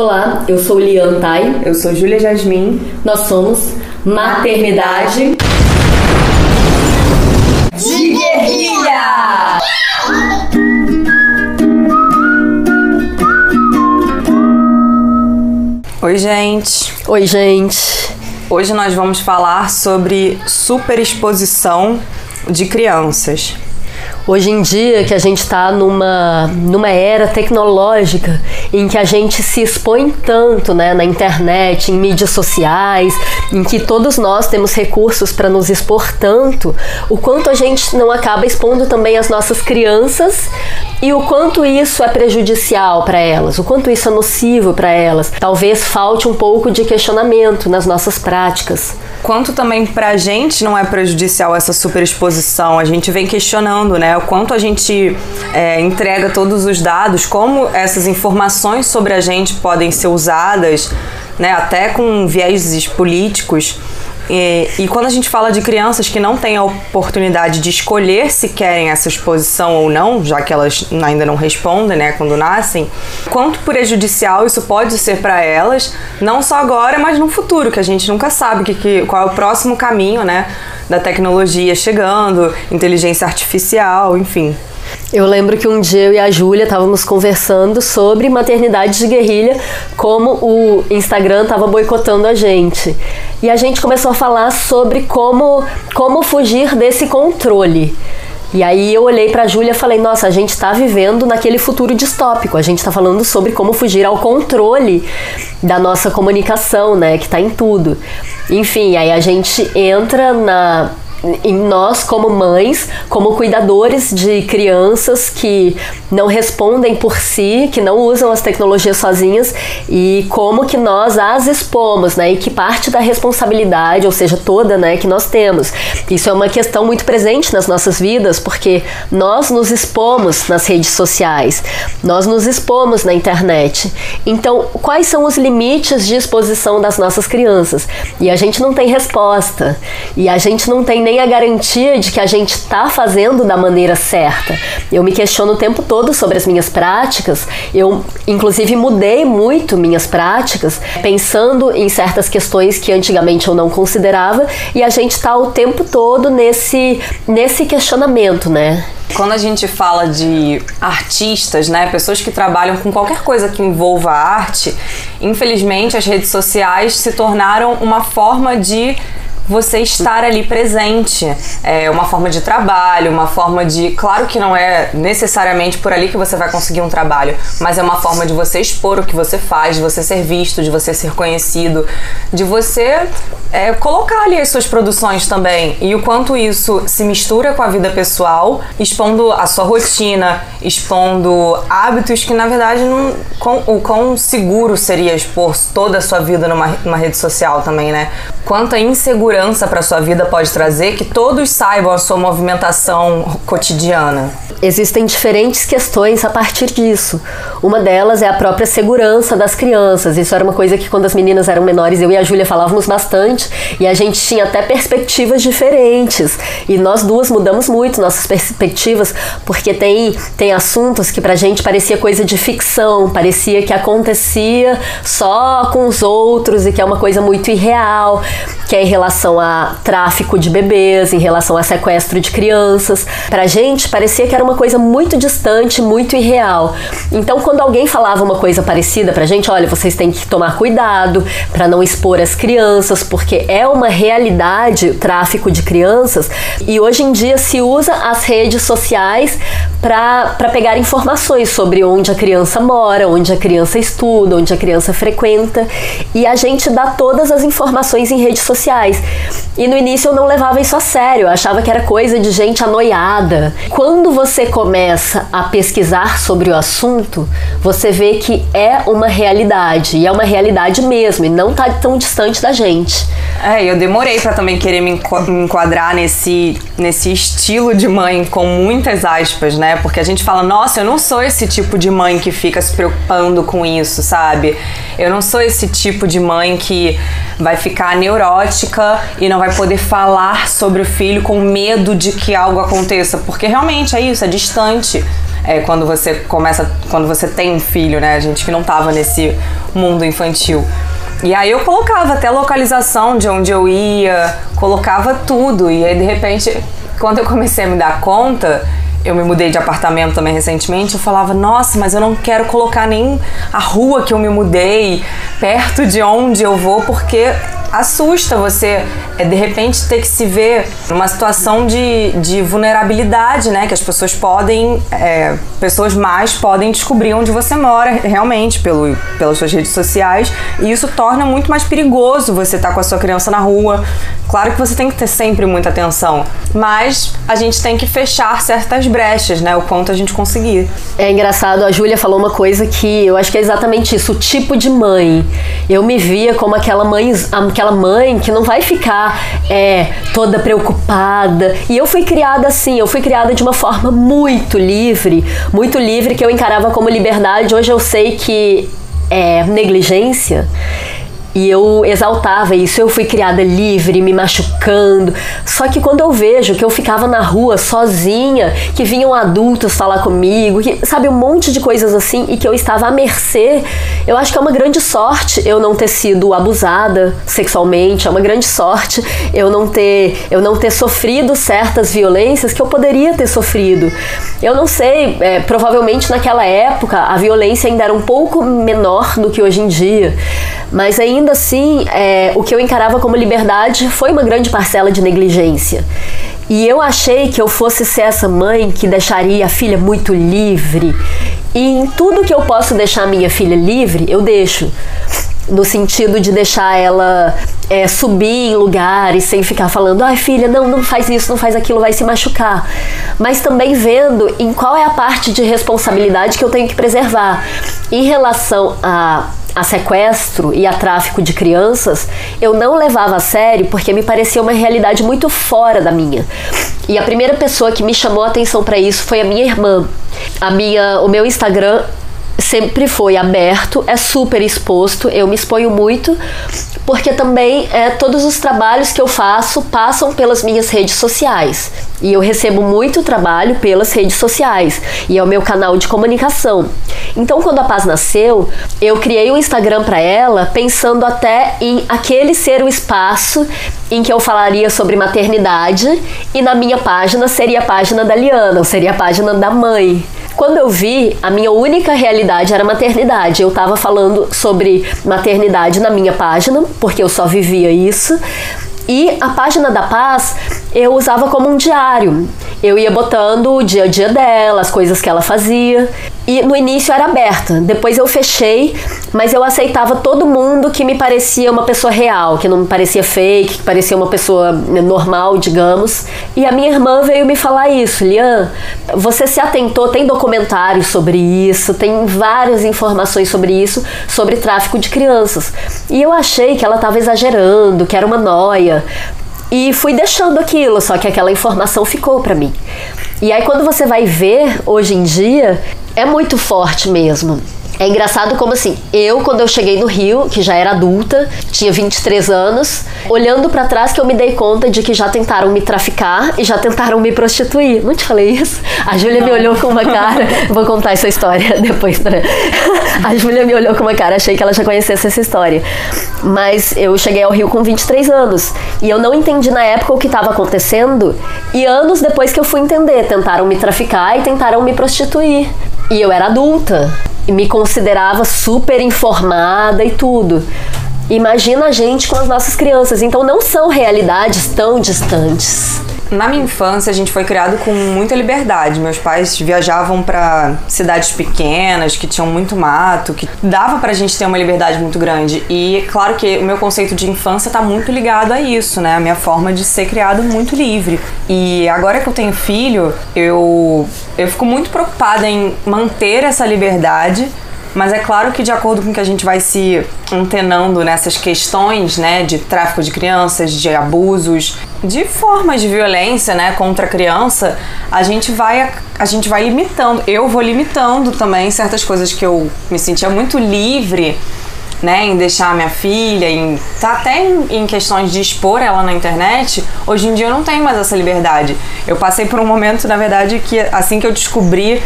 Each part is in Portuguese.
Olá, eu sou Lian Tai. Eu sou Júlia Jasmin. Nós somos Maternidade de Guerrilha! Oi, gente. Oi, gente. Hoje nós vamos falar sobre superexposição de crianças. Hoje em dia que a gente está numa, numa era tecnológica em que a gente se expõe tanto né, na internet, em mídias sociais, em que todos nós temos recursos para nos expor tanto, o quanto a gente não acaba expondo também as nossas crianças e o quanto isso é prejudicial para elas, o quanto isso é nocivo para elas. Talvez falte um pouco de questionamento nas nossas práticas. Quanto também para a gente não é prejudicial essa superexposição, a gente vem questionando, né? O quanto a gente é, entrega todos os dados, como essas informações sobre a gente podem ser usadas, né? Até com vieses políticos e, e, quando a gente fala de crianças que não têm a oportunidade de escolher se querem essa exposição ou não, já que elas ainda não respondem, né, quando nascem, quanto prejudicial isso pode ser para elas, não só agora, mas no futuro, que a gente nunca sabe que, que, qual é o próximo caminho, né, da tecnologia chegando, inteligência artificial, enfim. Eu lembro que um dia eu e a Júlia estávamos conversando sobre maternidade de guerrilha, como o Instagram estava boicotando a gente. E a gente começou a falar sobre como, como fugir desse controle. E aí eu olhei para a Júlia e falei: "Nossa, a gente está vivendo naquele futuro distópico. A gente está falando sobre como fugir ao controle da nossa comunicação, né, que está em tudo". Enfim, aí a gente entra na em nós como mães, como cuidadores de crianças que não respondem por si, que não usam as tecnologias sozinhas e como que nós as expomos, né? E que parte da responsabilidade, ou seja, toda, né, que nós temos. Isso é uma questão muito presente nas nossas vidas, porque nós nos expomos nas redes sociais, nós nos expomos na internet. Então, quais são os limites de exposição das nossas crianças? E a gente não tem resposta. E a gente não tem nem a garantia de que a gente está fazendo da maneira certa. Eu me questiono o tempo todo sobre as minhas práticas. Eu, inclusive, mudei muito minhas práticas, pensando em certas questões que antigamente eu não considerava, e a gente está o tempo todo nesse, nesse questionamento, né? Quando a gente fala de artistas, né, pessoas que trabalham com qualquer coisa que envolva arte, infelizmente as redes sociais se tornaram uma forma de você estar ali presente. É uma forma de trabalho, uma forma de. Claro que não é necessariamente por ali que você vai conseguir um trabalho, mas é uma forma de você expor o que você faz, de você ser visto, de você ser conhecido, de você é, colocar ali as suas produções também. E o quanto isso se mistura com a vida pessoal, expondo a sua rotina, expondo hábitos que na verdade não. Com, o quão seguro seria expor toda a sua vida numa, numa rede social também, né? Quanta insegurança segurança para sua vida pode trazer que todos saibam a sua movimentação cotidiana? Existem diferentes questões a partir disso. Uma delas é a própria segurança das crianças. Isso era uma coisa que quando as meninas eram menores, eu e a Júlia falávamos bastante e a gente tinha até perspectivas diferentes. E nós duas mudamos muito nossas perspectivas, porque tem tem assuntos que pra gente parecia coisa de ficção, parecia que acontecia só com os outros e que é uma coisa muito irreal, que é em relação relação a tráfico de bebês, em relação a sequestro de crianças. Pra gente parecia que era uma coisa muito distante, muito irreal. Então, quando alguém falava uma coisa parecida pra gente, olha, vocês têm que tomar cuidado para não expor as crianças, porque é uma realidade o tráfico de crianças e hoje em dia se usa as redes sociais para pegar informações sobre onde a criança mora, onde a criança estuda, onde a criança frequenta e a gente dá todas as informações em redes sociais. E no início eu não levava isso a sério, eu achava que era coisa de gente anoiada. Quando você começa a pesquisar sobre o assunto, você vê que é uma realidade, e é uma realidade mesmo, e não tá tão distante da gente. É, eu demorei para também querer me enquadrar nesse, nesse estilo de mãe com muitas aspas, né? Porque a gente fala, nossa, eu não sou esse tipo de mãe que fica se preocupando com isso, sabe? Eu não sou esse tipo de mãe que vai ficar neurótica e não vai poder falar sobre o filho com medo de que algo aconteça, porque realmente é isso, é distante. é, quando você começa, quando você tem um filho, né? A gente que não tava nesse mundo infantil. E aí eu colocava até localização de onde eu ia, colocava tudo. E aí de repente, quando eu comecei a me dar conta, eu me mudei de apartamento também recentemente, eu falava, nossa, mas eu não quero colocar nem a rua que eu me mudei perto de onde eu vou, porque assusta você é, de repente ter que se ver numa situação de, de vulnerabilidade, né? Que as pessoas podem, é, pessoas mais podem descobrir onde você mora realmente pelo, pelas suas redes sociais e isso torna muito mais perigoso você estar tá com a sua criança na rua. Claro que você tem que ter sempre muita atenção, mas a gente tem que fechar certas brechas, né? O quanto a gente conseguir. É engraçado, a Júlia falou uma coisa que eu acho que é exatamente isso, o tipo de mãe. Eu me via como aquela mãe, aquela mãe que não vai ficar é, toda preocupada. E eu fui criada assim, eu fui criada de uma forma muito livre, muito livre que eu encarava como liberdade. Hoje eu sei que é negligência. E eu exaltava isso. Eu fui criada livre, me machucando. Só que quando eu vejo que eu ficava na rua sozinha, que vinham adultos falar comigo, que, sabe, um monte de coisas assim, e que eu estava à mercê, eu acho que é uma grande sorte eu não ter sido abusada sexualmente, é uma grande sorte eu não ter, eu não ter sofrido certas violências que eu poderia ter sofrido. Eu não sei, é, provavelmente naquela época a violência ainda era um pouco menor do que hoje em dia, mas ainda ainda assim, é, o que eu encarava como liberdade foi uma grande parcela de negligência. E eu achei que eu fosse ser essa mãe que deixaria a filha muito livre. E em tudo que eu posso deixar minha filha livre, eu deixo no sentido de deixar ela é, subir em lugares sem ficar falando, ai filha, não, não faz isso, não faz aquilo, vai se machucar. Mas também vendo em qual é a parte de responsabilidade que eu tenho que preservar. Em relação a a sequestro e a tráfico de crianças, eu não levava a sério porque me parecia uma realidade muito fora da minha. E a primeira pessoa que me chamou a atenção para isso foi a minha irmã. A minha, o meu Instagram sempre foi aberto, é super exposto, eu me exponho muito, porque também é, todos os trabalhos que eu faço passam pelas minhas redes sociais. E eu recebo muito trabalho pelas redes sociais, e é o meu canal de comunicação. Então, quando a Paz nasceu, eu criei um Instagram para ela, pensando até em aquele ser o espaço em que eu falaria sobre maternidade, e na minha página seria a página da Liana, ou seria a página da mãe. Quando eu vi, a minha única realidade era maternidade. Eu estava falando sobre maternidade na minha página, porque eu só vivia isso. E a página da Paz eu usava como um diário. Eu ia botando o dia a dia dela, as coisas que ela fazia. E no início era aberta, depois eu fechei, mas eu aceitava todo mundo que me parecia uma pessoa real, que não me parecia fake, que parecia uma pessoa normal, digamos. E a minha irmã veio me falar isso, Lian, você se atentou, tem documentários sobre isso, tem várias informações sobre isso, sobre tráfico de crianças. E eu achei que ela estava exagerando, que era uma noia, e fui deixando aquilo, só que aquela informação ficou para mim. E aí quando você vai ver hoje em dia, é muito forte mesmo. É engraçado como assim, eu quando eu cheguei no Rio, que já era adulta, tinha 23 anos, olhando para trás que eu me dei conta de que já tentaram me traficar e já tentaram me prostituir. Não te falei isso? A Júlia me olhou com uma cara, vou contar essa história depois para A Júlia me olhou com uma cara, achei que ela já conhecesse essa história. Mas eu cheguei ao Rio com 23 anos e eu não entendi na época o que estava acontecendo e anos depois que eu fui entender, tentaram me traficar e tentaram me prostituir. E eu era adulta me considerava super informada e tudo. Imagina a gente com as nossas crianças, então não são realidades tão distantes. Na minha infância, a gente foi criado com muita liberdade. Meus pais viajavam para cidades pequenas, que tinham muito mato, que dava pra gente ter uma liberdade muito grande. E claro que o meu conceito de infância tá muito ligado a isso, né? A minha forma de ser criado muito livre. E agora que eu tenho filho, eu eu fico muito preocupada em manter essa liberdade mas é claro que de acordo com que a gente vai se antenando nessas questões, né, de tráfico de crianças, de abusos, de formas de violência, né, contra a criança, a gente vai a gente vai limitando. Eu vou limitando também certas coisas que eu me sentia muito livre né, em deixar minha filha, em tá até em, em, questões de expor ela na internet, hoje em dia eu não tenho mais essa liberdade. Eu passei por um momento, na verdade, que assim que eu descobri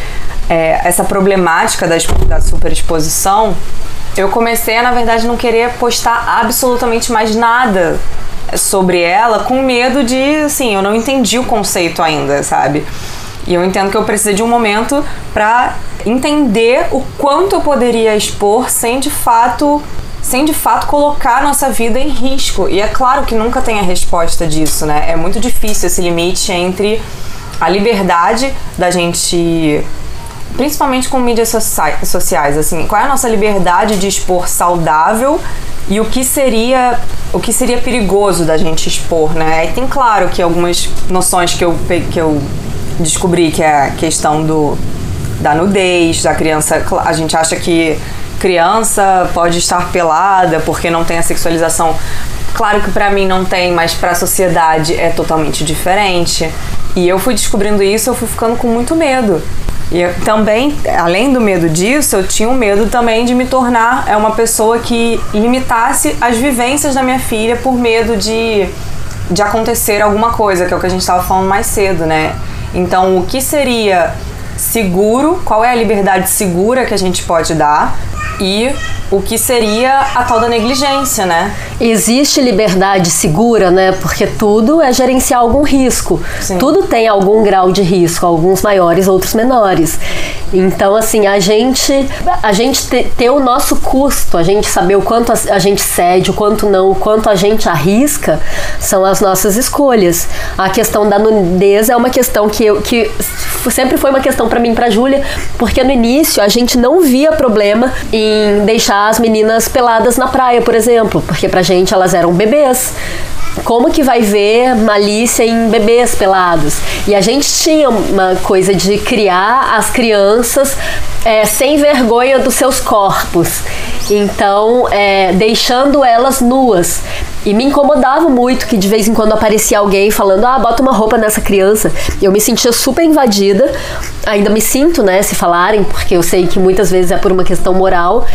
é, essa problemática da, da superexposição, eu comecei na verdade, não querer postar absolutamente mais nada sobre ela com medo de, assim, eu não entendi o conceito ainda, sabe? E eu entendo que eu precisei de um momento para entender o quanto eu poderia expor sem de fato sem de fato colocar nossa vida em risco. E é claro que nunca tem a resposta disso, né? É muito difícil esse limite entre a liberdade da gente principalmente com mídias sociais, assim, qual é a nossa liberdade de expor saudável e o que seria o que seria perigoso da gente expor, né? E tem claro que algumas noções que eu que eu descobri que é a questão do da nudez, da criança, a gente acha que criança pode estar pelada porque não tem a sexualização. Claro que para mim não tem, mas para a sociedade é totalmente diferente. E eu fui descobrindo isso, eu fui ficando com muito medo. E eu, também, além do medo disso, eu tinha um medo também de me tornar é, uma pessoa que limitasse as vivências da minha filha por medo de, de acontecer alguma coisa, que é o que a gente estava falando mais cedo, né? Então, o que seria seguro, qual é a liberdade segura que a gente pode dar e o que seria a tal da negligência, né? Existe liberdade segura, né? Porque tudo é gerenciar algum risco. Sim. Tudo tem algum grau de risco, alguns maiores, outros menores. Então, assim, a gente, a gente ter o nosso custo, a gente saber o quanto a, gente cede, o quanto não, o quanto a gente arrisca, são as nossas escolhas. A questão da nudez é uma questão que, eu, que sempre foi uma questão para mim, para Júlia, porque no início a gente não via problema em deixar as meninas peladas na praia, por exemplo, porque pra gente elas eram bebês como que vai ver malícia em bebês pelados? E a gente tinha uma coisa de criar as crianças é, sem vergonha dos seus corpos. Então, é, deixando elas nuas. E me incomodava muito que de vez em quando aparecia alguém falando: ah, bota uma roupa nessa criança. Eu me sentia super invadida. Ainda me sinto, né, se falarem, porque eu sei que muitas vezes é por uma questão moral.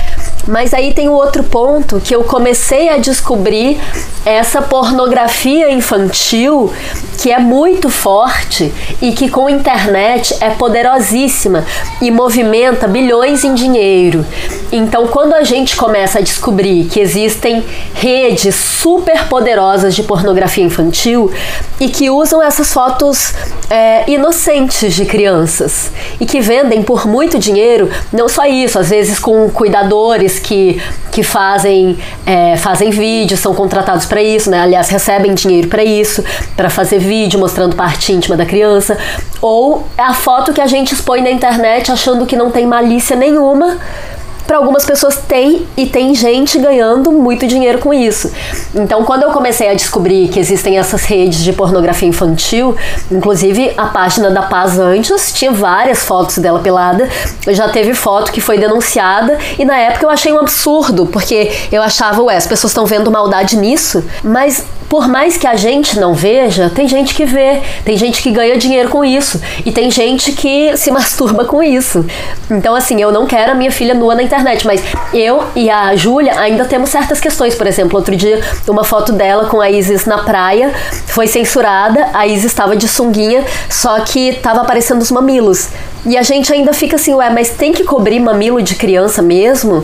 Mas aí tem o outro ponto que eu comecei a descobrir essa pornografia infantil que é muito forte e que com a internet é poderosíssima e movimenta bilhões em dinheiro. Então, quando a gente começa a descobrir que existem redes super poderosas de pornografia infantil e que usam essas fotos é, inocentes de crianças e que vendem por muito dinheiro, não só isso, às vezes com cuidadores que, que fazem, é, fazem vídeos, são contratados para isso, né? aliás, recebem dinheiro para isso, para fazer vídeo mostrando parte íntima da criança, ou a foto que a gente expõe na internet achando que não tem malícia nenhuma para algumas pessoas tem e tem gente ganhando muito dinheiro com isso. Então, quando eu comecei a descobrir que existem essas redes de pornografia infantil, inclusive a página da Paz antes tinha várias fotos dela pelada, já teve foto que foi denunciada e na época eu achei um absurdo, porque eu achava, ué, as pessoas estão vendo maldade nisso, mas por mais que a gente não veja, tem gente que vê, tem gente que ganha dinheiro com isso e tem gente que se masturba com isso. Então, assim, eu não quero a minha filha nua na internet, mas eu e a Júlia ainda temos certas questões. Por exemplo, outro dia, uma foto dela com a Isis na praia foi censurada, a Isis estava de sunguinha, só que estava aparecendo os mamilos. E a gente ainda fica assim, ué, mas tem que cobrir mamilo de criança mesmo?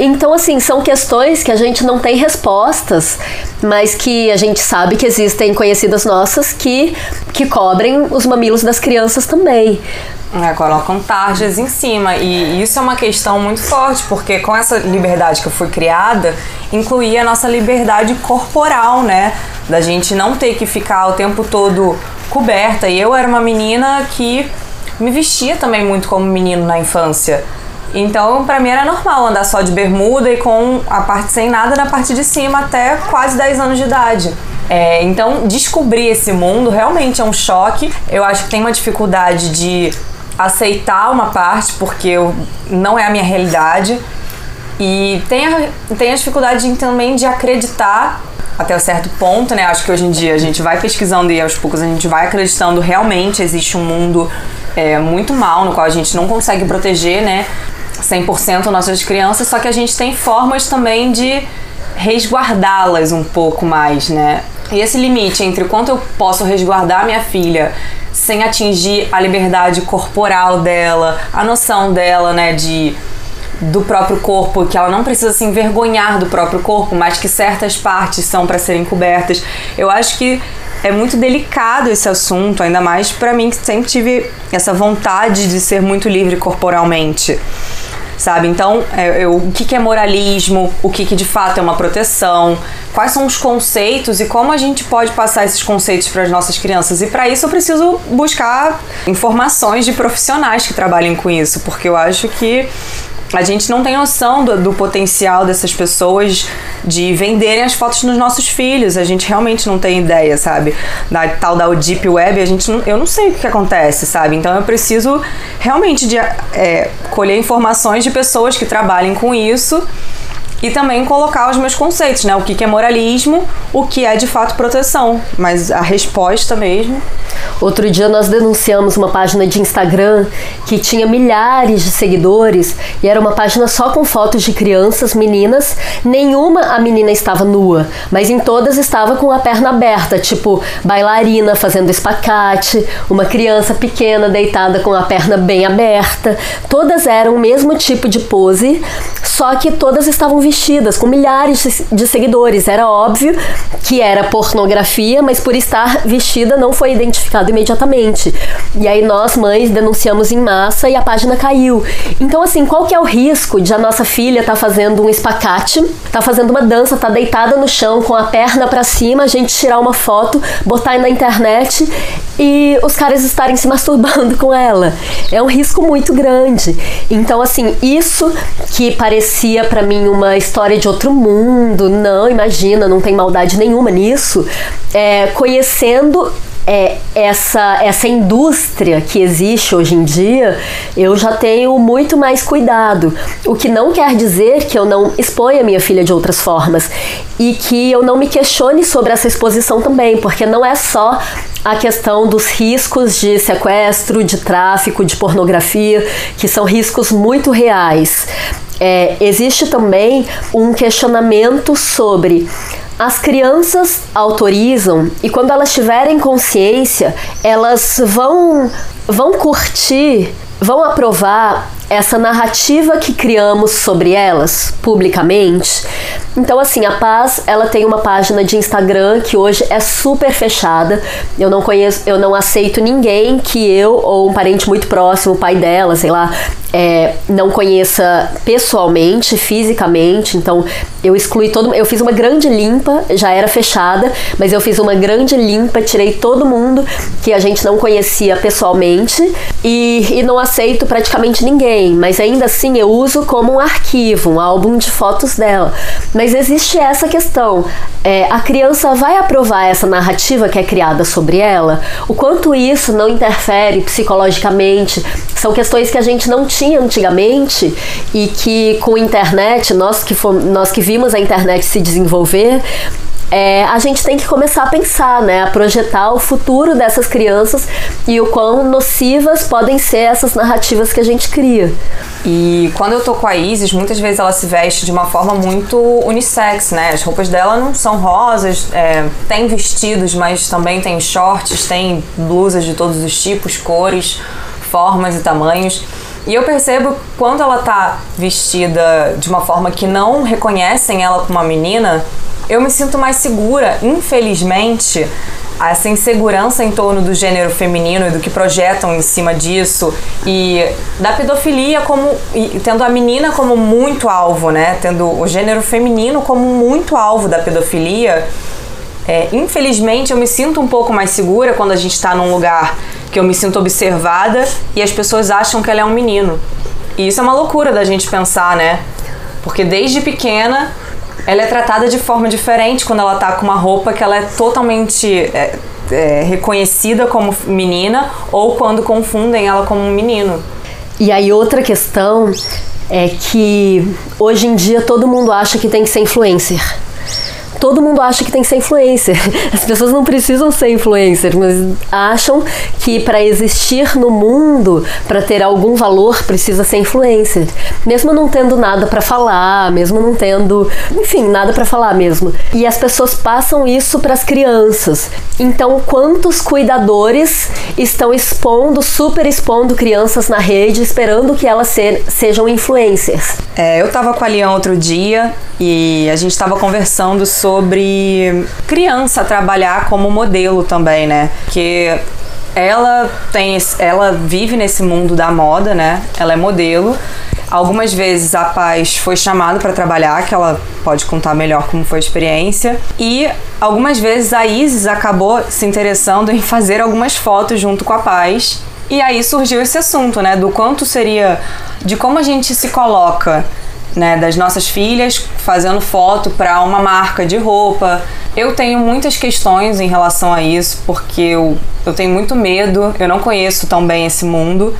Então, assim, são questões que a gente não tem respostas, mas que a gente sabe que existem conhecidas nossas que, que cobrem os mamilos das crianças também. É, colocam tarjas em cima. E isso é uma questão muito forte, porque com essa liberdade que fui criada, incluía a nossa liberdade corporal, né? Da gente não ter que ficar o tempo todo coberta. E eu era uma menina que me vestia também muito como menino na infância. Então, para mim era normal andar só de bermuda e com a parte sem nada na parte de cima até quase 10 anos de idade. É, então, descobrir esse mundo realmente é um choque. Eu acho que tem uma dificuldade de aceitar uma parte, porque eu, não é a minha realidade. E tem a, tem a dificuldade de, também de acreditar até um certo ponto, né? Acho que hoje em dia a gente vai pesquisando e aos poucos a gente vai acreditando realmente existe um mundo é, muito mal no qual a gente não consegue proteger, né? 100% nossas crianças, só que a gente tem formas também de resguardá-las um pouco mais, né? E esse limite entre o quanto eu posso resguardar minha filha sem atingir a liberdade corporal dela, a noção dela, né, de do próprio corpo, que ela não precisa se envergonhar do próprio corpo, mas que certas partes são para serem cobertas. Eu acho que é muito delicado esse assunto, ainda mais para mim que sempre tive essa vontade de ser muito livre corporalmente sabe? Então, é, o que, que é moralismo, o que, que de fato é uma proteção, quais são os conceitos e como a gente pode passar esses conceitos para as nossas crianças. E para isso eu preciso buscar informações de profissionais que trabalhem com isso, porque eu acho que a gente não tem noção do, do, potencial dessas pessoas de venderem as fotos dos nossos filhos. A gente realmente não tem ideia, sabe? Da tal da Deep Web, a gente não, eu não sei o que acontece, sabe? Então eu preciso realmente de é, colher informações de pessoas que trabalhem com isso e também colocar os meus conceitos, né? O que é moralismo, o que é de fato proteção, mas a resposta mesmo. Outro dia nós denunciamos uma página de Instagram que tinha milhares de seguidores e era uma página só com fotos de crianças, meninas. Nenhuma a menina estava nua, mas em todas estava com a perna aberta, tipo bailarina fazendo espacate, uma criança pequena deitada com a perna bem aberta. Todas eram o mesmo tipo de pose, só que todas estavam vestidas com milhares de seguidores. Era óbvio que era pornografia, mas por estar vestida não foi identificado imediatamente. E aí nós, mães, denunciamos em massa e a página caiu. Então, assim, qual que é o risco de a nossa filha estar tá fazendo um espacate, tá fazendo uma dança, tá deitada no chão com a perna para cima, a gente tirar uma foto, botar na internet e os caras estarem se masturbando com ela? É um risco muito grande. Então, assim, isso que parecia para mim uma história de outro mundo, não, imagina, não tem maldade nenhuma nisso. É, conhecendo é, essa, essa indústria que existe hoje em dia, eu já tenho muito mais cuidado. O que não quer dizer que eu não exponha minha filha de outras formas e que eu não me questione sobre essa exposição também, porque não é só a questão dos riscos de sequestro, de tráfico, de pornografia, que são riscos muito reais. É, existe também um questionamento sobre as crianças autorizam e quando elas tiverem consciência, elas vão vão curtir, vão aprovar essa narrativa que criamos sobre elas publicamente. Então assim, a Paz, ela tem uma página de Instagram que hoje é super fechada. Eu não conheço, eu não aceito ninguém que eu ou um parente muito próximo, o pai dela, sei lá, é, não conheça pessoalmente, fisicamente. Então eu excluí todo, eu fiz uma grande limpa, já era fechada, mas eu fiz uma grande limpa, tirei todo mundo que a gente não conhecia pessoalmente e, e não aceito praticamente ninguém. Mas ainda assim eu uso como um arquivo, um álbum de fotos dela. Mas existe essa questão: é, a criança vai aprovar essa narrativa que é criada sobre ela? O quanto isso não interfere psicologicamente? São questões que a gente não tinha antigamente e que com a internet, nós que, fomos, nós que vimos a internet se desenvolver, é, a gente tem que começar a pensar, né, a projetar o futuro dessas crianças e o quão nocivas podem ser essas narrativas que a gente cria. E quando eu tô com a Isis, muitas vezes ela se veste de uma forma muito unissex, né? As roupas dela não são rosas, é, tem vestidos, mas também tem shorts, tem blusas de todos os tipos, cores, formas e tamanhos. E eu percebo quando ela tá vestida de uma forma que não reconhecem ela como uma menina, eu me sinto mais segura. Infelizmente, essa insegurança em torno do gênero feminino e do que projetam em cima disso e da pedofilia como tendo a menina como muito alvo, né? Tendo o gênero feminino como muito alvo da pedofilia. É, infelizmente, eu me sinto um pouco mais segura quando a gente está num lugar que eu me sinto observada e as pessoas acham que ela é um menino. E isso é uma loucura da gente pensar, né? Porque desde pequena ela é tratada de forma diferente quando ela tá com uma roupa que ela é totalmente é, é, reconhecida como menina ou quando confundem ela como um menino. E aí outra questão é que hoje em dia todo mundo acha que tem que ser influencer. Todo mundo acha que tem que ser influencer. As pessoas não precisam ser influencer, mas acham que para existir no mundo, para ter algum valor, precisa ser influencer. Mesmo não tendo nada para falar, mesmo não tendo, enfim, nada para falar mesmo. E as pessoas passam isso para as crianças. Então, quantos cuidadores estão expondo, super expondo crianças na rede, esperando que elas ser, sejam influencers? É, eu tava com a Lian outro dia e a gente tava conversando sobre criança trabalhar como modelo também, né? Que ela tem ela vive nesse mundo da moda, né? Ela é modelo. Algumas vezes a Paz foi chamada para trabalhar, que ela pode contar melhor como foi a experiência. E algumas vezes a Isis acabou se interessando em fazer algumas fotos junto com a Paz. E aí surgiu esse assunto, né, do quanto seria de como a gente se coloca né, das nossas filhas fazendo foto para uma marca de roupa. Eu tenho muitas questões em relação a isso, porque eu, eu tenho muito medo, eu não conheço tão bem esse mundo,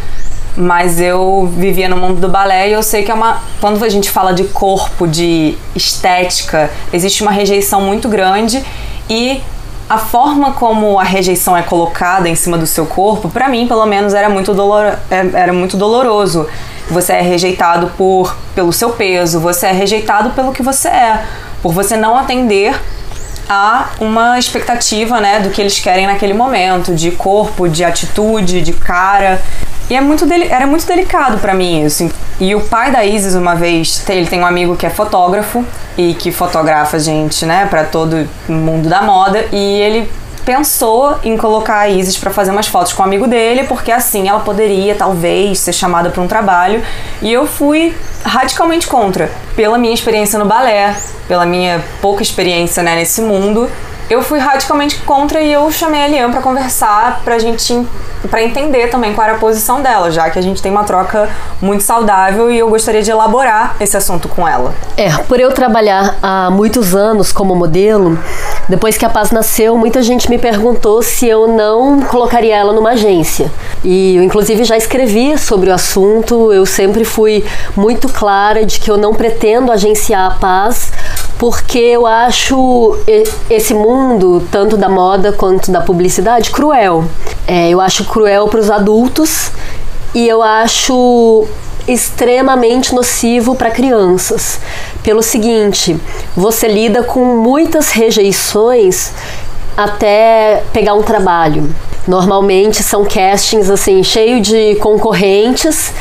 mas eu vivia no mundo do balé e eu sei que é uma. Quando a gente fala de corpo, de estética, existe uma rejeição muito grande e a forma como a rejeição é colocada em cima do seu corpo, para mim, pelo menos, era muito, dolor, é, era muito doloroso. Você é rejeitado por pelo seu peso, você é rejeitado pelo que você é, por você não atender a uma expectativa, né, do que eles querem naquele momento, de corpo, de atitude, de cara. E é muito era muito delicado para mim isso. E o pai da Isis, uma vez, ele tem um amigo que é fotógrafo e que fotografa gente, né, para todo mundo da moda. E ele pensou em colocar a Isis para fazer umas fotos com um amigo dele, porque assim ela poderia talvez ser chamada para um trabalho. E eu fui radicalmente contra, pela minha experiência no balé, pela minha pouca experiência né, nesse mundo. Eu fui radicalmente contra e eu chamei a Lian para conversar, pra gente para entender também qual era a posição dela, já que a gente tem uma troca muito saudável e eu gostaria de elaborar esse assunto com ela. É, por eu trabalhar há muitos anos como modelo, depois que a Paz nasceu, muita gente me perguntou se eu não colocaria ela numa agência. E eu, inclusive, já escrevi sobre o assunto. Eu sempre fui muito clara de que eu não pretendo agenciar a Paz, porque eu acho esse mundo, tanto da moda quanto da publicidade, cruel. É, eu acho cruel para os adultos e eu acho extremamente nocivo para crianças. Pelo seguinte, você lida com muitas rejeições até pegar um trabalho. Normalmente são castings assim, cheio de concorrentes.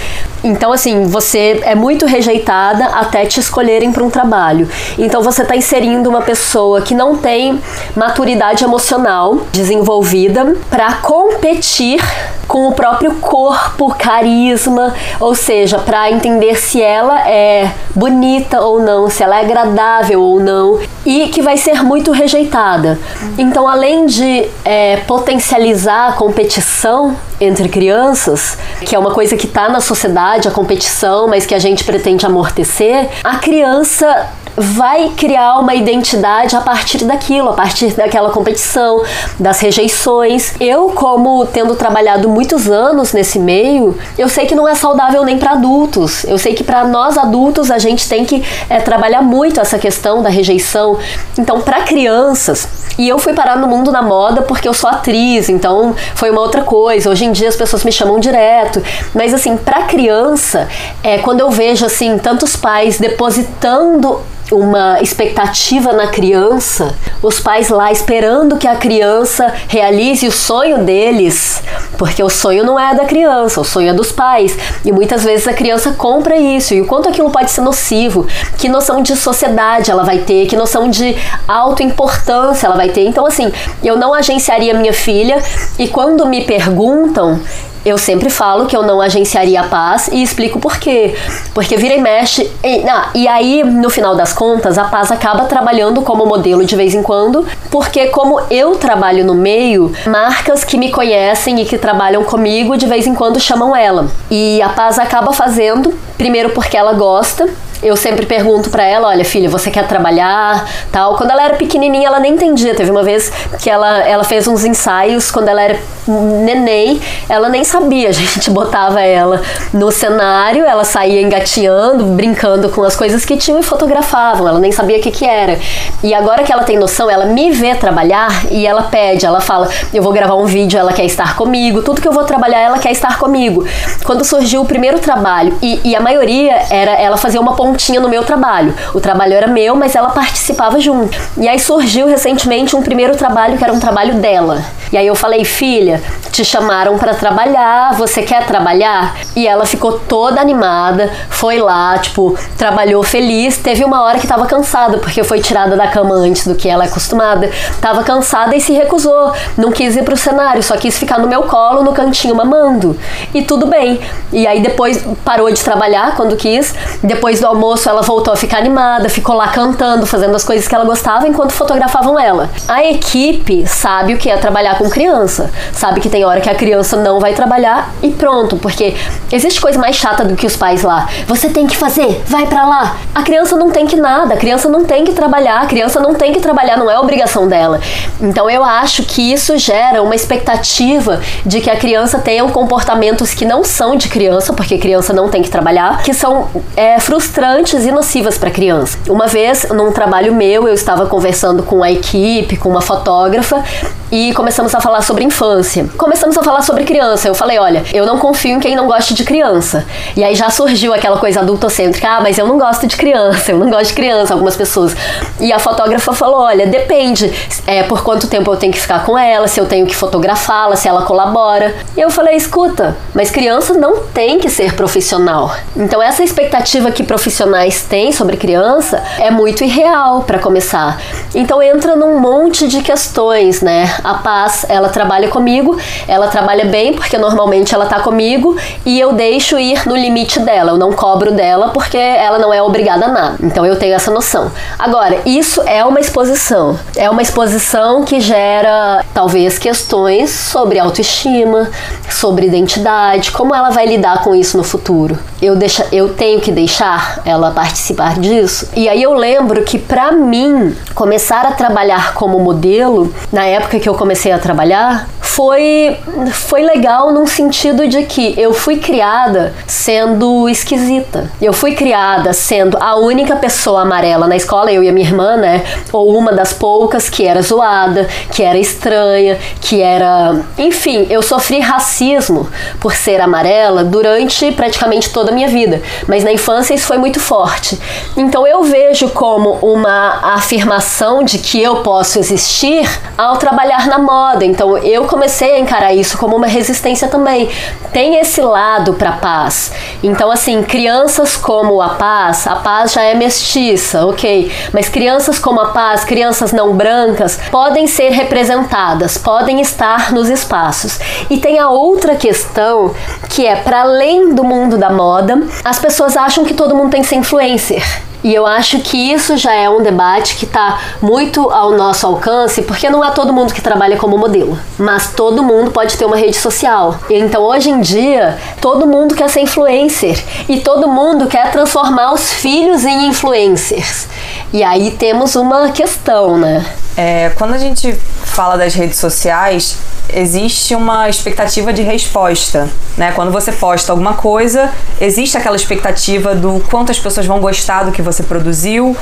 Então, assim, você é muito rejeitada até te escolherem para um trabalho. Então, você está inserindo uma pessoa que não tem maturidade emocional desenvolvida para competir com o próprio corpo, carisma, ou seja, para entender se ela é bonita ou não, se ela é agradável ou não, e que vai ser muito rejeitada. Então, além de é, potencializar a competição entre crianças, que é uma coisa que está na sociedade, a competição, mas que a gente pretende amortecer, a criança vai criar uma identidade a partir daquilo, a partir daquela competição, das rejeições. Eu, como tendo trabalhado muitos anos nesse meio, eu sei que não é saudável nem para adultos. Eu sei que para nós adultos a gente tem que é, trabalhar muito essa questão da rejeição. Então, para crianças, e eu fui parar no mundo da moda porque eu sou atriz, então foi uma outra coisa. Hoje em dia as pessoas me chamam direto, mas assim, para criança, é quando eu vejo assim tantos pais depositando uma expectativa na criança, os pais lá esperando que a criança realize o sonho deles, porque o sonho não é da criança, o sonho é dos pais. E muitas vezes a criança compra isso. E o quanto aquilo pode ser nocivo, que noção de sociedade ela vai ter, que noção de autoimportância ela vai ter. Então, assim, eu não agenciaria minha filha e quando me perguntam, eu sempre falo que eu não agenciaria a paz e explico por quê. Porque vira e mexe. E, ah, e aí, no final das contas, a paz acaba trabalhando como modelo de vez em quando, porque, como eu trabalho no meio, marcas que me conhecem e que trabalham comigo de vez em quando chamam ela. E a paz acaba fazendo, primeiro porque ela gosta, eu sempre pergunto para ela, olha, filha, você quer trabalhar, tal. Quando ela era pequenininha, ela nem entendia. Teve uma vez que ela, ela fez uns ensaios quando ela era neném, ela nem sabia. A gente botava ela no cenário, ela saía engateando, brincando com as coisas que tinham e fotografavam. Ela nem sabia o que que era. E agora que ela tem noção, ela me vê trabalhar e ela pede, ela fala, eu vou gravar um vídeo, ela quer estar comigo, tudo que eu vou trabalhar, ela quer estar comigo. Quando surgiu o primeiro trabalho, e, e a maioria era ela fazer uma pontinha no meu trabalho. O trabalho era meu, mas ela participava junto. E aí surgiu recentemente um primeiro trabalho que era um trabalho dela. E aí eu falei, filha, te chamaram para trabalhar, você quer trabalhar? E ela ficou toda animada, foi lá, tipo, trabalhou feliz. Teve uma hora que tava cansada, porque foi tirada da cama antes do que ela é acostumada. Tava cansada e se recusou. Não quis ir pro cenário, só quis ficar no meu colo, no cantinho, mamando. E tudo bem. E aí depois parou de trabalhar quando quis. Depois do almoço ela voltou a ficar animada, ficou lá cantando, fazendo as coisas que ela gostava enquanto fotografavam ela. A equipe sabe o que é trabalhar com criança. Sabe que tem hora que a criança não vai trabalhar e pronto, porque existe coisa mais chata do que os pais lá. Você tem que fazer, vai para lá. A criança não tem que nada, a criança não tem que trabalhar, a criança não tem que trabalhar, não é obrigação dela. Então eu acho que isso gera uma expectativa de que a criança tenha comportamentos que não são de criança, porque criança não tem que trabalhar, que são é, frustrantes e nocivas para criança. Uma vez, num trabalho meu, eu estava conversando com a equipe, com uma fotógrafa, e começamos a falar sobre infância. Começamos a falar sobre criança. Eu falei, olha, eu não confio em quem não gosta de criança. E aí já surgiu aquela coisa adultocêntrica, ah, mas eu não gosto de criança, eu não gosto de criança, algumas pessoas. E a fotógrafa falou, olha, depende é, por quanto tempo eu tenho que ficar com ela, se eu tenho que fotografá-la, se ela colabora. E eu falei, escuta, mas criança não tem que ser profissional. Então essa expectativa que profissionais têm sobre criança é muito irreal para começar. Então entra num monte de questões, né? A Paz, ela trabalha comigo, ela trabalha bem porque normalmente ela tá comigo e eu deixo ir no limite dela, eu não cobro dela porque ela não é obrigada a nada. Então eu tenho essa noção. Agora, isso é uma exposição. É uma exposição que gera talvez questões sobre autoestima, sobre identidade, como ela vai lidar com isso no futuro. Eu deixa, eu tenho que deixar ela participar disso. E aí eu lembro que para mim começar a trabalhar como modelo na época que eu comecei a trabalhar foi, foi legal num sentido de que eu fui criada sendo esquisita. Eu fui criada sendo a única pessoa amarela na escola, eu e a minha irmã, né? Ou uma das poucas que era zoada, que era estranha, que era. Enfim, eu sofri racismo por ser amarela durante praticamente toda a minha vida. Mas na infância isso foi muito forte. Então eu vejo como uma afirmação de que eu posso existir ao trabalhar na moda. Então eu comecei a encarar isso como uma resistência também. Tem esse lado para paz. Então assim, crianças como a paz, a paz já é mestiça, ok? Mas crianças como a paz, crianças não brancas, podem ser representadas, podem estar nos espaços. E tem a outra questão que é para além do mundo da moda, as pessoas acham que todo mundo tem que ser influencer. E eu acho que isso já é um debate que está muito ao nosso alcance, porque não é todo mundo que trabalha como modelo, mas todo mundo pode ter uma rede social. Então hoje em dia, todo mundo quer ser influencer e todo mundo quer transformar os filhos em influencers. E aí temos uma questão, né? É, quando a gente fala das redes sociais, existe uma expectativa de resposta, né? Quando você posta alguma coisa, existe aquela expectativa do quanto as pessoas vão gostar do que você produziu,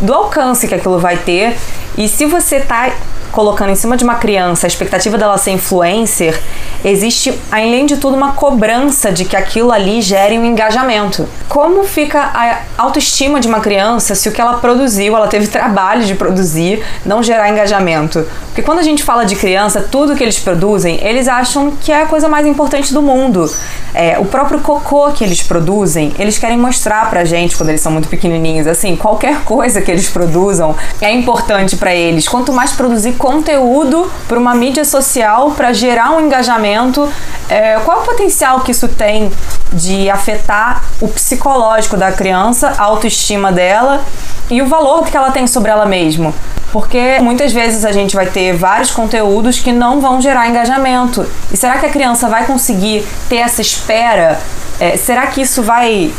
do alcance que aquilo vai ter. E se você tá colocando em cima de uma criança a expectativa dela ser influencer, existe, além de tudo, uma cobrança de que aquilo ali gere um engajamento. Como fica a autoestima de uma criança se o que ela produziu, ela teve trabalho de produzir, não gerar engajamento? Porque quando a gente fala de criança, tudo que eles produzem, eles acham que é a coisa mais importante do mundo. É, o próprio cocô que eles produzem, eles querem mostrar pra gente quando eles são muito pequenininhos, assim, qualquer coisa que eles produzam é importante para eles. Quanto mais produzir conteúdo para uma mídia social para gerar um engajamento, é, qual é o potencial que isso tem de afetar o psicológico da criança, a autoestima dela e o valor que ela tem sobre ela mesma? Porque muitas vezes a gente vai ter vários conteúdos que não vão gerar engajamento. E será que a criança vai conseguir ter essa espera? É, será que isso vai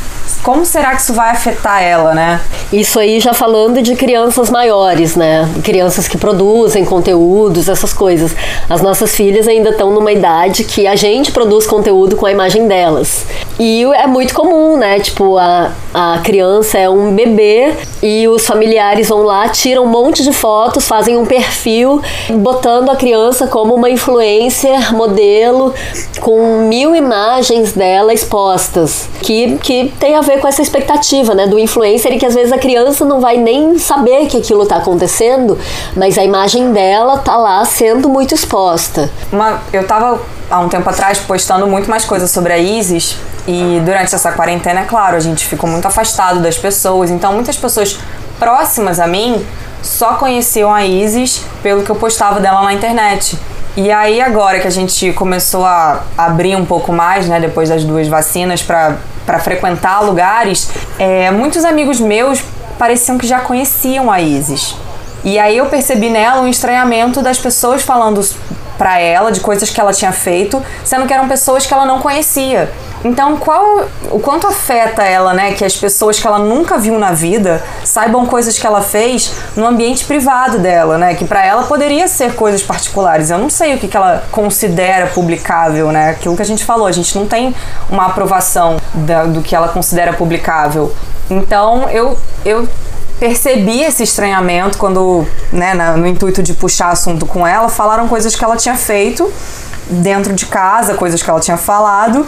como será que isso vai afetar ela, né? Isso aí já falando de crianças maiores, né? Crianças que produzem conteúdos, essas coisas. As nossas filhas ainda estão numa idade que a gente produz conteúdo com a imagem delas. E é muito comum, né? Tipo, a, a criança é um bebê e os familiares vão lá, tiram um monte de fotos, fazem um perfil, botando a criança como uma influencer, modelo, com mil imagens dela expostas, que, que tem a ver com essa expectativa, né? Do influencer e que às vezes a criança não vai nem saber que aquilo tá acontecendo, mas a imagem dela tá lá sendo muito exposta. Uma, eu tava há um tempo atrás postando muito mais coisas sobre a Isis e durante essa quarentena, é claro, a gente ficou muito afastado das pessoas, então muitas pessoas próximas a mim só conheciam a Isis pelo que eu postava dela na internet. E aí agora que a gente começou a abrir um pouco mais, né, depois das duas vacinas para frequentar lugares, é, muitos amigos meus pareciam que já conheciam a Isis. E aí eu percebi nela um estranhamento das pessoas falando para ela de coisas que ela tinha feito, sendo que eram pessoas que ela não conhecia. Então, qual o quanto afeta ela, né, que as pessoas que ela nunca viu na vida saibam coisas que ela fez no ambiente privado dela, né, que para ela poderia ser coisas particulares. Eu não sei o que, que ela considera publicável, né? Aquilo que a gente falou, a gente não tem uma aprovação da, do que ela considera publicável. Então, eu eu percebi esse estranhamento quando, né, no intuito de puxar assunto com ela, falaram coisas que ela tinha feito dentro de casa, coisas que ela tinha falado.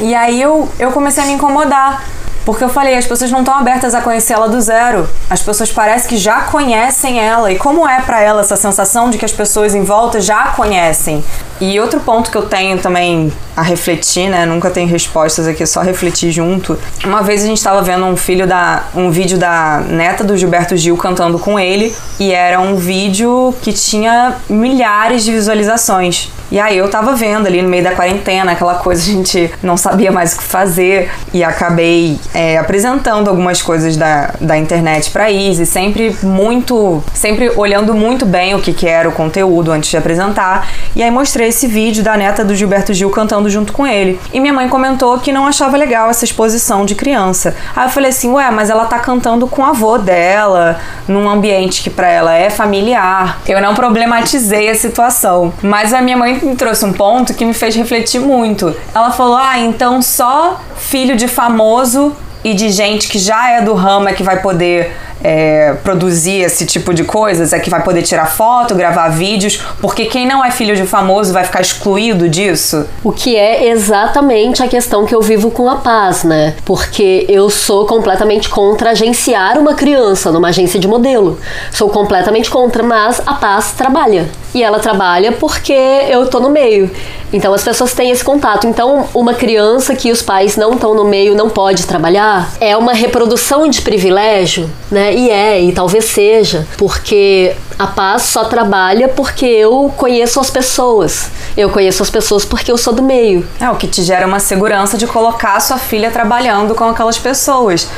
E aí eu, eu comecei a me incomodar. Porque eu falei, as pessoas não estão abertas a conhecer ela do zero. As pessoas parecem que já conhecem ela. E como é para ela essa sensação de que as pessoas em volta já conhecem? E outro ponto que eu tenho também a refletir, né? Nunca tem respostas aqui, só refletir junto. Uma vez a gente estava vendo um filho da um vídeo da neta do Gilberto Gil cantando com ele e era um vídeo que tinha milhares de visualizações. E aí eu tava vendo ali no meio da quarentena, aquela coisa a gente não sabia mais o que fazer e acabei é, apresentando algumas coisas da, da internet para Izzy, sempre muito, sempre olhando muito bem o que, que era o conteúdo antes de apresentar. E aí mostrei esse vídeo da neta do Gilberto Gil cantando junto com ele. E minha mãe comentou que não achava legal essa exposição de criança. Aí eu falei assim, ué, mas ela tá cantando com o avô dela, num ambiente que para ela é familiar. Eu não problematizei a situação, mas a minha mãe me trouxe um ponto que me fez refletir muito. Ela falou: "Ah, então só filho de famoso e de gente que já é do ramo é que vai poder é, produzir esse tipo de coisas, é que vai poder tirar foto, gravar vídeos, porque quem não é filho de famoso vai ficar excluído disso? O que é exatamente a questão que eu vivo com a paz, né? Porque eu sou completamente contra agenciar uma criança numa agência de modelo. Sou completamente contra, mas a paz trabalha. E ela trabalha porque eu tô no meio. Então as pessoas têm esse contato. Então, uma criança que os pais não estão no meio não pode trabalhar é uma reprodução de privilégio, né? E é, e talvez seja, porque a paz só trabalha porque eu conheço as pessoas. Eu conheço as pessoas porque eu sou do meio. É o que te gera uma segurança de colocar sua filha trabalhando com aquelas pessoas.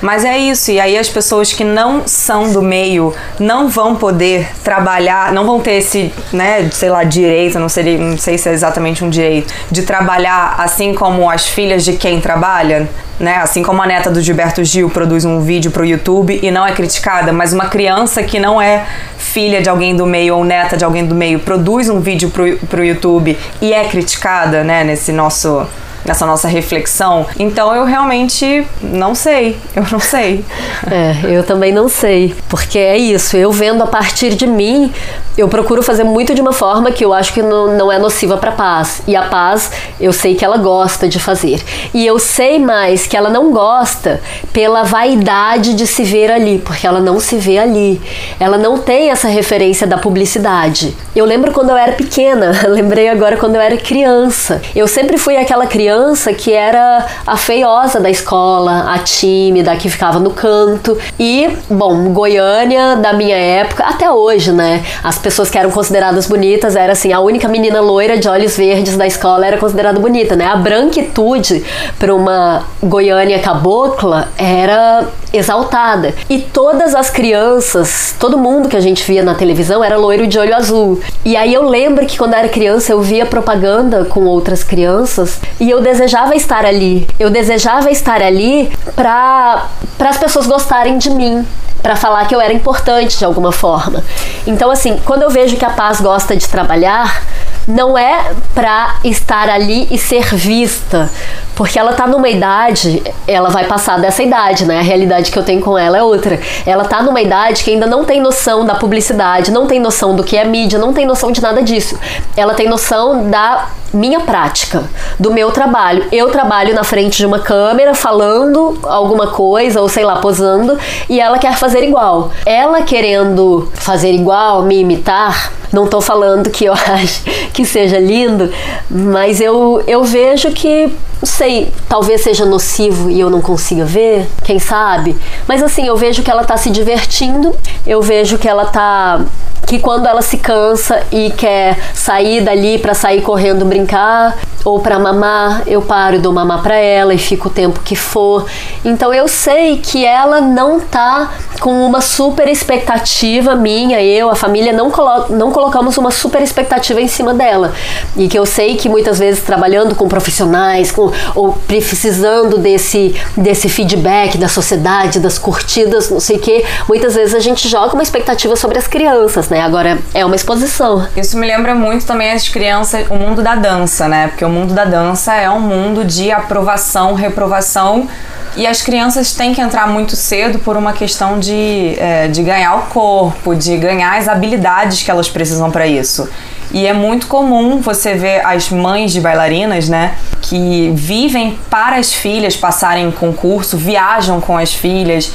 Mas é isso, e aí as pessoas que não são do meio não vão poder trabalhar, não vão ter esse, né, sei lá, direito, não, seria, não sei se é exatamente um direito, de trabalhar assim como as filhas de quem trabalha, né? Assim como a neta do Gilberto Gil produz um vídeo pro YouTube e não é criticada, mas uma criança que não é filha de alguém do meio ou neta de alguém do meio produz um vídeo pro, pro YouTube e é criticada, né, nesse nosso nessa nossa reflexão. Então eu realmente não sei, eu não sei. É, eu também não sei, porque é isso, eu vendo a partir de mim, eu procuro fazer muito de uma forma que eu acho que não, não é nociva para paz. E a paz, eu sei que ela gosta de fazer. E eu sei mais que ela não gosta pela vaidade de se ver ali, porque ela não se vê ali. Ela não tem essa referência da publicidade. Eu lembro quando eu era pequena, lembrei agora quando eu era criança. Eu sempre fui aquela criança que era a feiosa da escola, a tímida, que ficava no canto. E, bom, Goiânia, da minha época, até hoje, né? As pessoas que eram consideradas bonitas era assim, a única menina loira de olhos verdes da escola era considerada bonita, né? A branquitude para uma Goiânia cabocla era exaltada. E todas as crianças, todo mundo que a gente via na televisão era loiro de olho azul. E aí eu lembro que quando eu era criança eu via propaganda com outras crianças e eu desejava estar ali. Eu desejava estar ali para as pessoas gostarem de mim, para falar que eu era importante de alguma forma. Então, assim, quando eu vejo que a Paz gosta de trabalhar, não é para estar ali e ser vista, porque ela tá numa idade, ela vai passar dessa idade, né? A realidade que eu tenho com ela é outra. Ela tá numa idade que ainda não tem noção da publicidade, não tem noção do que é mídia, não tem noção de nada disso. Ela tem noção da minha prática, do meu trabalho. Eu trabalho na frente de uma câmera falando alguma coisa ou sei lá, posando, e ela quer fazer igual. Ela querendo fazer igual, me imitar, não tô falando que eu acho que seja lindo, mas eu, eu vejo que, sei, talvez seja nocivo e eu não consiga ver, quem sabe? Mas assim, eu vejo que ela tá se divertindo, eu vejo que ela tá que quando ela se cansa e quer sair dali para sair correndo brincar ou para mamar, eu paro e dou mamar para ela e fico o tempo que for. Então eu sei que ela não tá com uma super expectativa minha, eu, a família não, colo não colocamos uma super expectativa em cima dela. E que eu sei que muitas vezes trabalhando com profissionais, com, ou precisando desse, desse feedback da sociedade, das curtidas, não sei o que, muitas vezes a gente joga uma expectativa sobre as crianças, né? Agora é uma exposição. Isso me lembra muito também as crianças, o mundo da dança, né? Porque o mundo da dança é um mundo de aprovação, reprovação e as crianças têm que entrar muito cedo por uma questão de, é, de ganhar o corpo, de ganhar as habilidades que elas precisam para isso. E é muito comum você ver as mães de bailarinas, né, que vivem para as filhas passarem em concurso, viajam com as filhas.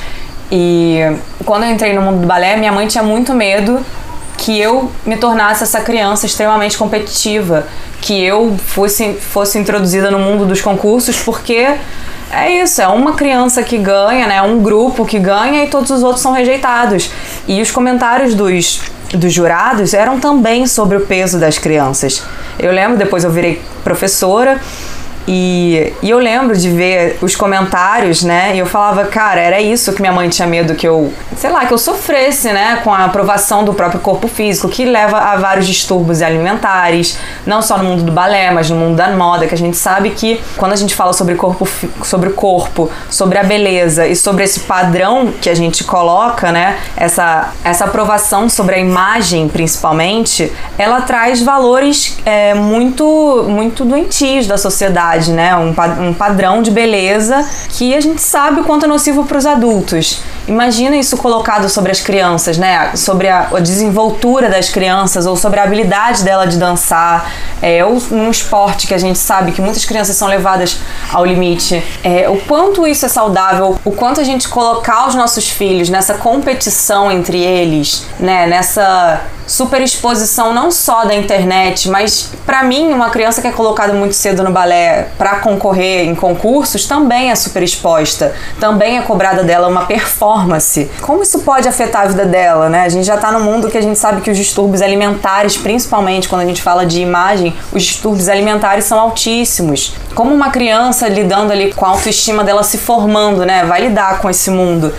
E quando eu entrei no mundo do balé, minha mãe tinha muito medo que eu me tornasse essa criança extremamente competitiva, que eu fosse, fosse introduzida no mundo dos concursos, porque é isso, é uma criança que ganha, né? Um grupo que ganha e todos os outros são rejeitados. E os comentários dos, dos jurados eram também sobre o peso das crianças. Eu lembro, depois eu virei professora e, e eu lembro de ver os comentários, né? E eu falava, cara, era isso que minha mãe tinha medo que eu, sei lá, que eu sofresse, né? Com a aprovação do próprio corpo físico, que leva a vários distúrbios alimentares, não só no mundo do balé, mas no mundo da moda, que a gente sabe que quando a gente fala sobre corpo, sobre o corpo, sobre a beleza e sobre esse padrão que a gente coloca, né? Essa, essa aprovação sobre a imagem, principalmente, ela traz valores é, muito, muito doentios da sociedade né? Um, um padrão de beleza que a gente sabe o quanto é nocivo para os adultos. Imagina isso colocado sobre as crianças, né? Sobre a, a, desenvoltura das crianças ou sobre a habilidade dela de dançar, é, ou num esporte que a gente sabe que muitas crianças são levadas ao limite. É, o quanto isso é saudável, o quanto a gente colocar os nossos filhos nessa competição entre eles, né? Nessa superexposição não só da internet, mas para mim uma criança que é colocada muito cedo no balé para concorrer em concursos também é super exposta, também é cobrada dela uma performance. Como isso pode afetar a vida dela, né? A gente já tá no mundo que a gente sabe que os distúrbios alimentares, principalmente quando a gente fala de imagem, os distúrbios alimentares são altíssimos. Como uma criança lidando ali com a autoestima dela se formando, né? Vai lidar com esse mundo.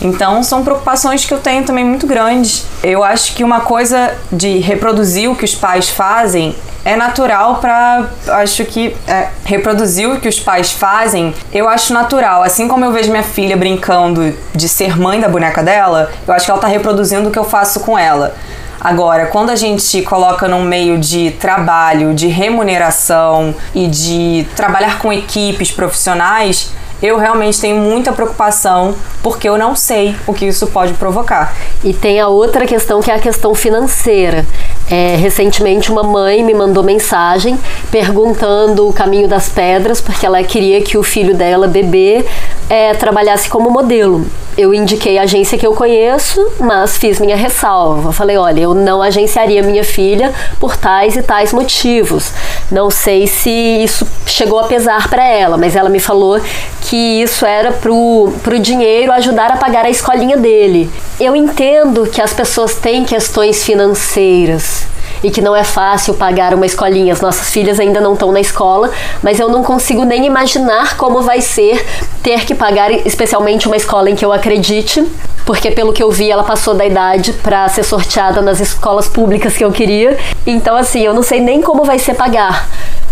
Então são preocupações que eu tenho também muito grandes. Eu acho que uma coisa de reproduzir o que os pais fazem é natural para acho que é, reproduzir o que os pais fazem eu acho natural assim como eu vejo minha filha brincando de ser mãe da boneca dela eu acho que ela tá reproduzindo o que eu faço com ela Agora, quando a gente coloca num meio de trabalho, de remuneração e de trabalhar com equipes profissionais, eu realmente tenho muita preocupação porque eu não sei o que isso pode provocar. E tem a outra questão que é a questão financeira. É, recentemente uma mãe me mandou mensagem perguntando o caminho das pedras porque ela queria que o filho dela, bebê, é, trabalhasse como modelo. Eu indiquei a agência que eu conheço, mas fiz minha ressalva. Falei, olha, eu não agenciaria minha filha por tais e tais motivos. Não sei se isso chegou a pesar para ela, mas ela me falou que isso era pro, pro dinheiro ajudar a pagar a escolinha dele. Eu entendo que as pessoas têm questões financeiras e que não é fácil pagar uma escolinha. As nossas filhas ainda não estão na escola, mas eu não consigo nem imaginar como vai ser ter que pagar especialmente uma escola em que eu acredite, porque pelo que eu vi ela passou da idade para ser sorteada nas escolas públicas que eu queria. Então assim, eu não sei nem como vai ser pagar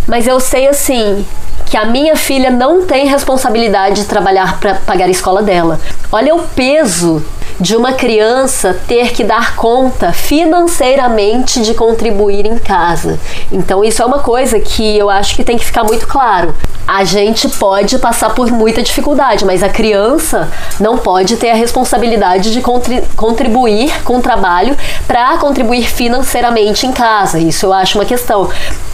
Mas eu sei assim que a minha filha não tem responsabilidade de trabalhar para pagar a escola dela. Olha o peso de uma criança ter que dar conta financeiramente de contribuir em casa. Então, isso é uma coisa que eu acho que tem que ficar muito claro. A gente pode passar por muita dificuldade, mas a criança não pode ter a responsabilidade de contribuir com o trabalho para contribuir financeiramente em casa. Isso eu acho uma questão.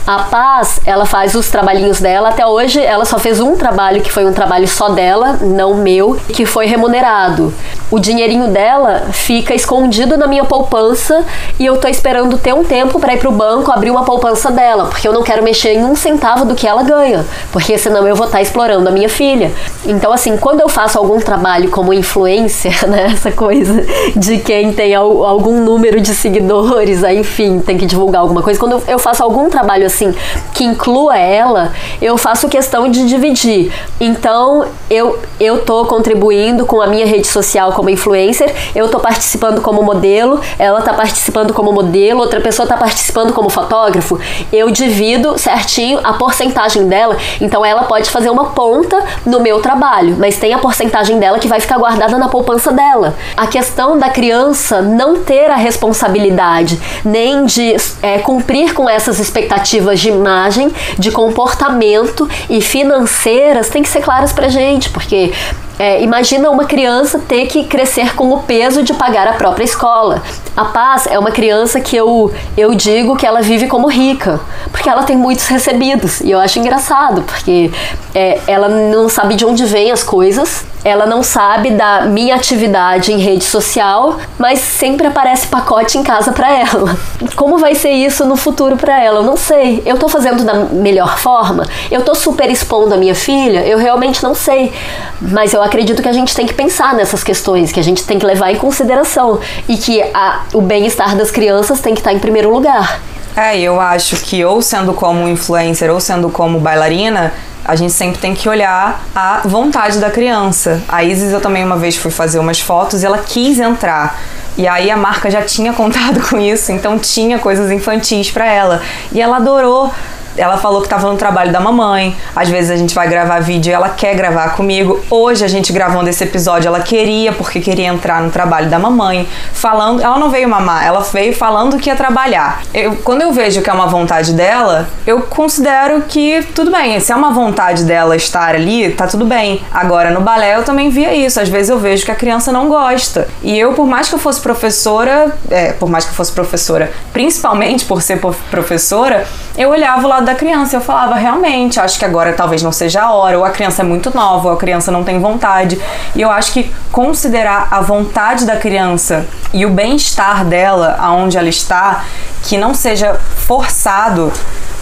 A Paz, ela faz os trabalhinhos dela. Até hoje, ela só fez um trabalho que foi um trabalho só dela, não meu, que foi remunerado. O dinheirinho dela fica escondido na minha poupança e eu tô esperando ter um tempo para ir pro banco abrir uma poupança dela, porque eu não quero mexer em um centavo do que ela ganha, porque senão eu vou estar tá explorando a minha filha. Então, assim, quando eu faço algum trabalho como influencer, né, essa coisa de quem tem algum número de seguidores, aí, enfim, tem que divulgar alguma coisa, quando eu faço algum trabalho assim que inclua ela, eu faço questão de dividir. Então, eu eu tô contribuindo com a minha rede social como influencer, eu tô participando como modelo, ela tá participando como modelo, outra pessoa tá participando como fotógrafo. Eu divido certinho a porcentagem dela, então ela pode fazer uma ponta no meu trabalho, mas tem a porcentagem dela que vai ficar guardada na poupança dela. A questão da criança não ter a responsabilidade nem de é, cumprir com essas expectativas de imagem, de comportamento e financeiras tem que ser claras pra gente, porque é, imagina uma criança ter que crescer com o peso de pagar a própria escola. A Paz é uma criança que eu, eu digo que ela vive como rica, porque ela tem muitos recebidos. E eu acho engraçado, porque é, ela não sabe de onde vêm as coisas, ela não sabe da minha atividade em rede social, mas sempre aparece pacote em casa para ela. Como vai ser isso no futuro para ela? Eu não sei. Eu tô fazendo da melhor forma? Eu tô super expondo a minha filha? Eu realmente não sei. Mas eu acredito que a gente tem que pensar nessas questões, que a gente tem que levar em consideração e que a, o bem-estar das crianças tem que estar em primeiro lugar. É, eu acho que ou sendo como influencer ou sendo como bailarina, a gente sempre tem que olhar a vontade da criança. A Isis, eu também uma vez fui fazer umas fotos e ela quis entrar. E aí a marca já tinha contado com isso, então tinha coisas infantis para ela. E ela adorou ela falou que estava no trabalho da mamãe. Às vezes a gente vai gravar vídeo e ela quer gravar comigo. Hoje a gente gravando esse episódio, ela queria porque queria entrar no trabalho da mamãe, falando, ela não veio mamar, ela veio falando que ia trabalhar. Eu, quando eu vejo que é uma vontade dela, eu considero que tudo bem, se é uma vontade dela estar ali, tá tudo bem. Agora no balé eu também via isso. Às vezes eu vejo que a criança não gosta. E eu, por mais que eu fosse professora, é, por mais que eu fosse professora, principalmente por ser professora, eu olhava o lado da criança eu falava, realmente, acho que agora talvez não seja a hora, ou a criança é muito nova, ou a criança não tem vontade. E eu acho que considerar a vontade da criança e o bem-estar dela, aonde ela está, que não seja forçado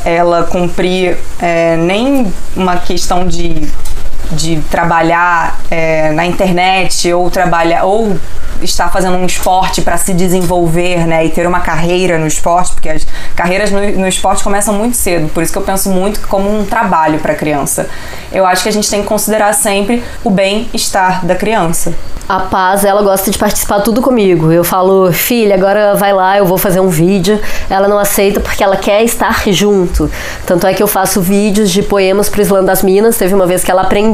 ela cumprir é, nem uma questão de de trabalhar é, na internet ou trabalhar ou estar fazendo um esporte para se desenvolver, né, e ter uma carreira no esporte, porque as carreiras no, no esporte começam muito cedo, por isso que eu penso muito como um trabalho para a criança. Eu acho que a gente tem que considerar sempre o bem-estar da criança. A Paz, ela gosta de participar tudo comigo. Eu falo, filha, agora vai lá, eu vou fazer um vídeo. Ela não aceita porque ela quer estar junto. Tanto é que eu faço vídeos de poemas pro Islã das Minas. Teve uma vez que ela aprendeu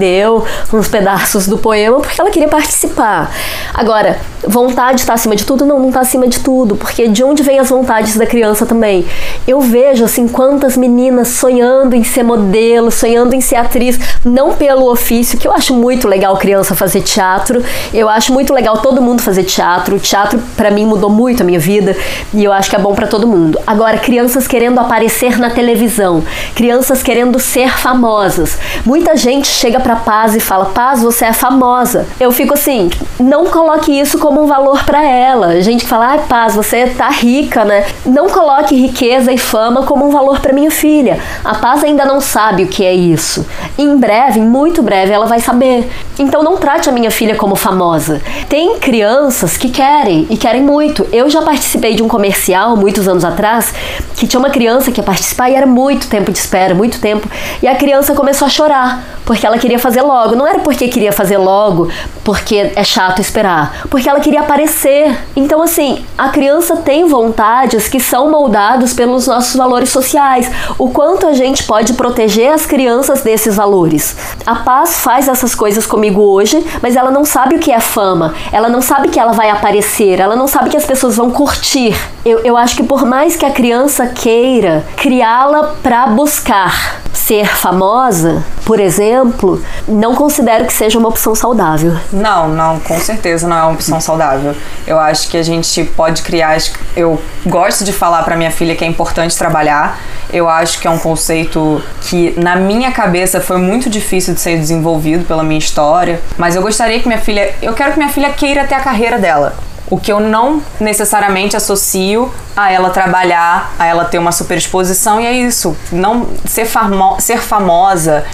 uns pedaços do poema porque ela queria participar. Agora, vontade está acima de tudo? Não, não está acima de tudo, porque de onde vem as vontades da criança também? Eu vejo assim quantas meninas sonhando em ser modelo, sonhando em ser atriz, não pelo ofício, que eu acho muito legal criança fazer teatro. Eu acho muito legal todo mundo fazer teatro. O teatro para mim mudou muito a minha vida e eu acho que é bom para todo mundo. Agora, crianças querendo aparecer na televisão, crianças querendo ser famosas. Muita gente chega para Paz e fala: "Paz, você é famosa". Eu fico assim: "Não coloque isso como um valor para ela. Gente que fala, paz, você tá rica, né? Não coloque riqueza e fama como um valor para minha filha. A paz ainda não sabe o que é isso. Em breve, muito breve, ela vai saber. Então não trate a minha filha como famosa. Tem crianças que querem e querem muito. Eu já participei de um comercial muitos anos atrás que tinha uma criança que ia participar e era muito tempo de espera, muito tempo. E a criança começou a chorar porque ela queria fazer logo. Não era porque queria fazer logo, porque é chato esperar, porque ela queria aparecer. Então, assim, a criança tem vontades que são moldadas pelos nossos valores sociais. O quanto a gente pode proteger as crianças desses valores. A Paz faz essas coisas comigo hoje, mas ela não sabe o que é fama, ela não sabe que ela vai aparecer, ela não sabe que as pessoas vão curtir. Eu, eu acho que por mais que a criança queira criá-la para buscar ser famosa, por exemplo, não considero que seja uma opção saudável. Não, não, com certeza não é uma opção saudável. Eu acho que a gente pode criar. Eu gosto de falar para minha filha que é importante trabalhar. Eu acho que é um conceito que na minha cabeça foi muito difícil de ser desenvolvido pela minha história, mas eu gostaria que minha filha, eu quero que minha filha queira ter a carreira dela. O que eu não necessariamente associo a ela trabalhar, a ela ter uma super exposição, e é isso. Não ser, famo ser famosa,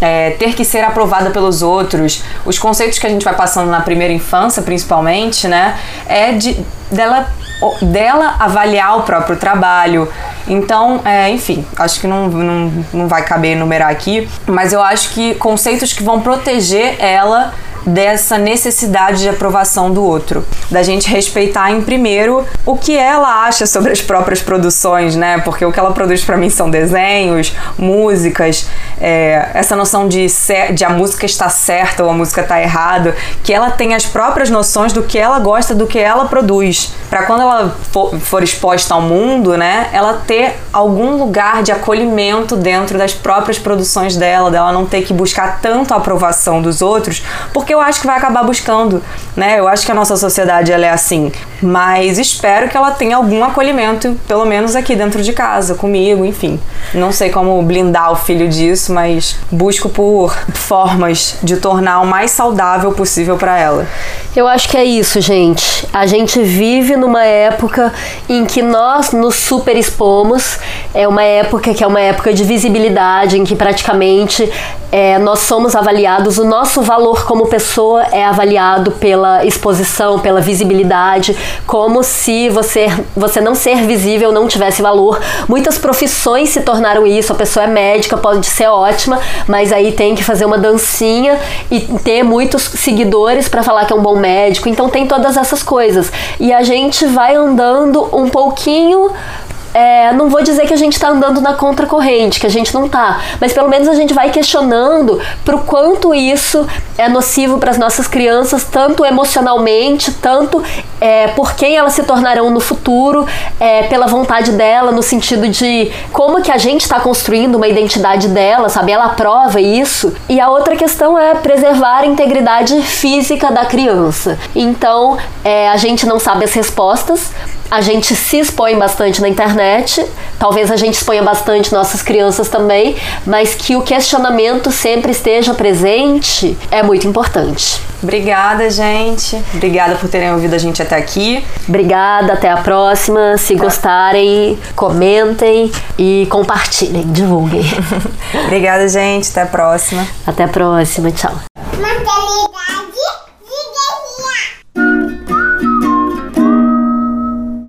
é, ter que ser aprovada pelos outros, os conceitos que a gente vai passando na primeira infância, principalmente, né? É de dela, dela avaliar o próprio trabalho. Então, é, enfim, acho que não, não, não vai caber enumerar aqui, mas eu acho que conceitos que vão proteger ela dessa necessidade de aprovação do outro, da gente respeitar em primeiro o que ela acha sobre as próprias produções, né? Porque o que ela produz para mim são desenhos, músicas, é, essa noção de, de a música está certa ou a música está errada, que ela tem as próprias noções do que ela gosta, do que ela produz, para quando ela for, for exposta ao mundo, né? Ela ter algum lugar de acolhimento dentro das próprias produções dela, dela não ter que buscar tanto a aprovação dos outros, porque eu acho que vai acabar buscando, né? Eu acho que a nossa sociedade ela é assim, mas espero que ela tenha algum acolhimento, pelo menos aqui dentro de casa, comigo, enfim. Não sei como blindar o filho disso, mas busco por formas de tornar o mais saudável possível para ela. Eu acho que é isso, gente. A gente vive numa época em que nós nos super expomos. É uma época que é uma época de visibilidade, em que praticamente é, nós somos avaliados, o nosso valor como pessoa é avaliado pela exposição, pela visibilidade, como se você, você não ser visível não tivesse valor. Muitas profissões se tornaram isso. A pessoa é médica, pode ser ótima, mas aí tem que fazer uma dancinha e ter muitos seguidores para falar que é um bom médico. Então tem todas essas coisas. E a gente vai andando um pouquinho é, não vou dizer que a gente está andando na contracorrente, que a gente não está, mas pelo menos a gente vai questionando pro quanto isso é nocivo para as nossas crianças, tanto emocionalmente, tanto é, por quem elas se tornarão no futuro, é, pela vontade dela, no sentido de como que a gente está construindo uma identidade dela, sabe? Ela aprova isso. E a outra questão é preservar a integridade física da criança. Então, é, a gente não sabe as respostas, a gente se expõe bastante na internet, talvez a gente exponha bastante nossas crianças também, mas que o questionamento sempre esteja presente é muito importante. Obrigada, gente. Obrigada por terem ouvido a gente até aqui. Obrigada, até a próxima. Se tá. gostarem, comentem e compartilhem, divulguem. Obrigada, gente. Até a próxima. Até a próxima. Tchau. Maternidade.